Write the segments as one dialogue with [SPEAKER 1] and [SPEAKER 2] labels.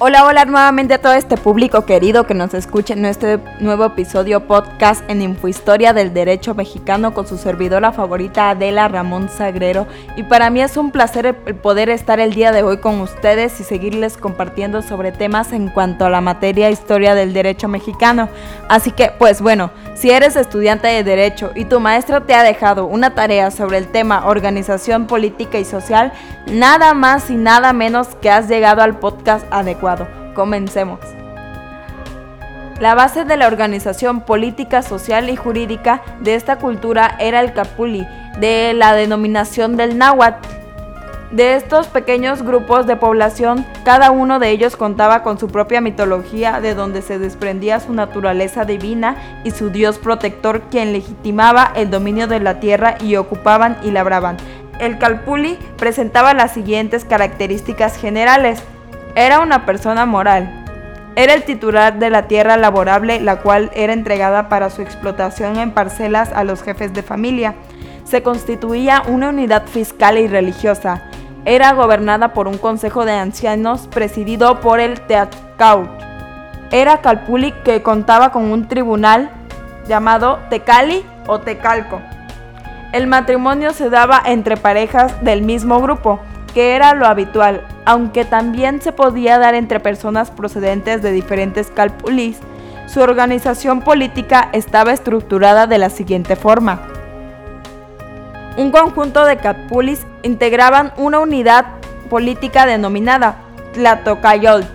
[SPEAKER 1] Hola, hola nuevamente a todo este público querido que nos escucha en este nuevo episodio podcast en Infohistoria del Derecho Mexicano con su servidora favorita Adela Ramón Sagrero. Y para mí es un placer poder estar el día de hoy con ustedes y seguirles compartiendo sobre temas en cuanto a la materia historia del derecho mexicano. Así que, pues bueno, si eres estudiante de Derecho y tu maestro te ha dejado una tarea sobre el tema organización política y social, nada más y nada menos que has llegado al podcast adecuado. Comencemos. La base de la organización política, social y jurídica de esta cultura era el capuli, de la denominación del náhuatl de estos pequeños grupos de población, cada uno de ellos contaba con su propia mitología de donde se desprendía su naturaleza divina y su dios protector quien legitimaba el dominio de la tierra y ocupaban y labraban. El Calpuli presentaba las siguientes características generales. Era una persona moral. Era el titular de la tierra laborable, la cual era entregada para su explotación en parcelas a los jefes de familia. Se constituía una unidad fiscal y religiosa era gobernada por un consejo de ancianos presidido por el Teacaut. Era Calpuli que contaba con un tribunal llamado Tecali o Tecalco. El matrimonio se daba entre parejas del mismo grupo, que era lo habitual, aunque también se podía dar entre personas procedentes de diferentes calpulis. Su organización política estaba estructurada de la siguiente forma. Un conjunto de calpulis integraban una unidad política denominada Tlatocayol.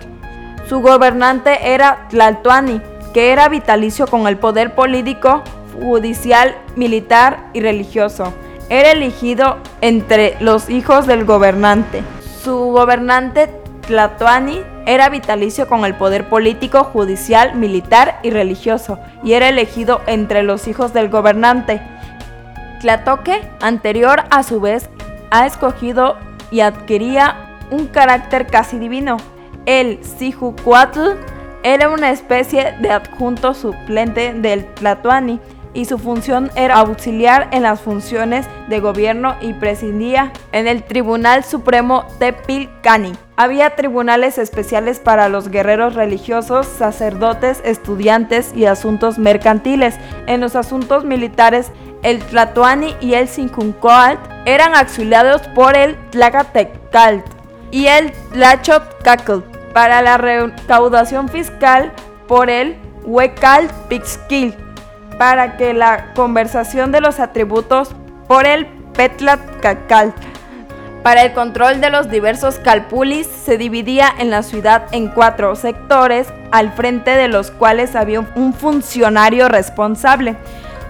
[SPEAKER 1] Su gobernante era Tlaltuani, que era vitalicio con el poder político, judicial, militar y religioso. Era elegido entre los hijos del gobernante. Su gobernante Tlatoani era vitalicio con el poder político, judicial, militar y religioso, y era elegido entre los hijos del gobernante. Tlatoque, anterior a su vez, ha escogido y adquiría un carácter casi divino. El Sijucuatl era una especie de adjunto suplente del Tlatuani y su función era auxiliar en las funciones de gobierno y presidía en el Tribunal Supremo Tepilcani. Había tribunales especiales para los guerreros religiosos, sacerdotes, estudiantes y asuntos mercantiles. En los asuntos militares el Tlatoani y el Sincuncoalt eran auxiliados por el Tlacatecalt y el Tlachotcacl para la recaudación fiscal por el Huecal Pixquil para que la conversación de los atributos por el Petlatcacalt para el control de los diversos calpulis se dividía en la ciudad en cuatro sectores, al frente de los cuales había un funcionario responsable.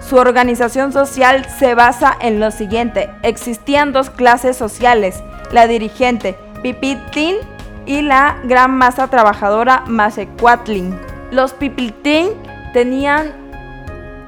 [SPEAKER 1] Su organización social se basa en lo siguiente. Existían dos clases sociales, la dirigente Pipitlin y la gran masa trabajadora Masecuatlin. Los Pipitlin tenían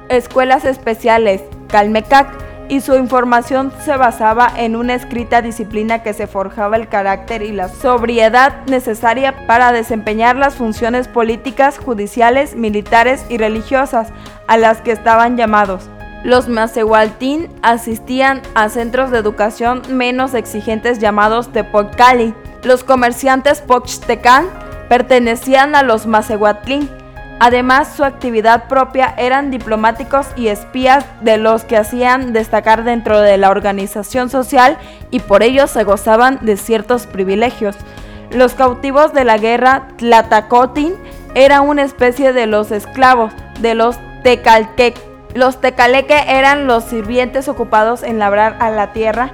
[SPEAKER 1] escuelas especiales, Calmecac, y su información se basaba en una escrita disciplina que se forjaba el carácter y la sobriedad necesaria para desempeñar las funciones políticas, judiciales, militares y religiosas a las que estaban llamados. Los Macehualtín asistían a centros de educación menos exigentes llamados Tepocali. Los comerciantes Pochtecán pertenecían a los Macehuatlín Además, su actividad propia eran diplomáticos y espías de los que hacían destacar dentro de la organización social y por ello se gozaban de ciertos privilegios. Los cautivos de la guerra Tlatacotin eran una especie de los esclavos de los Tecalquec. Los Tecaleque eran los sirvientes ocupados en labrar a la tierra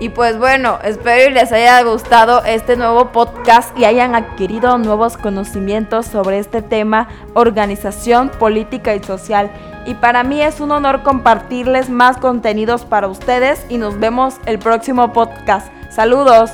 [SPEAKER 1] y pues bueno, espero les haya gustado este nuevo podcast y hayan adquirido nuevos conocimientos sobre este tema, organización política y social. Y para mí es un honor compartirles más contenidos para ustedes y nos vemos el próximo podcast. Saludos.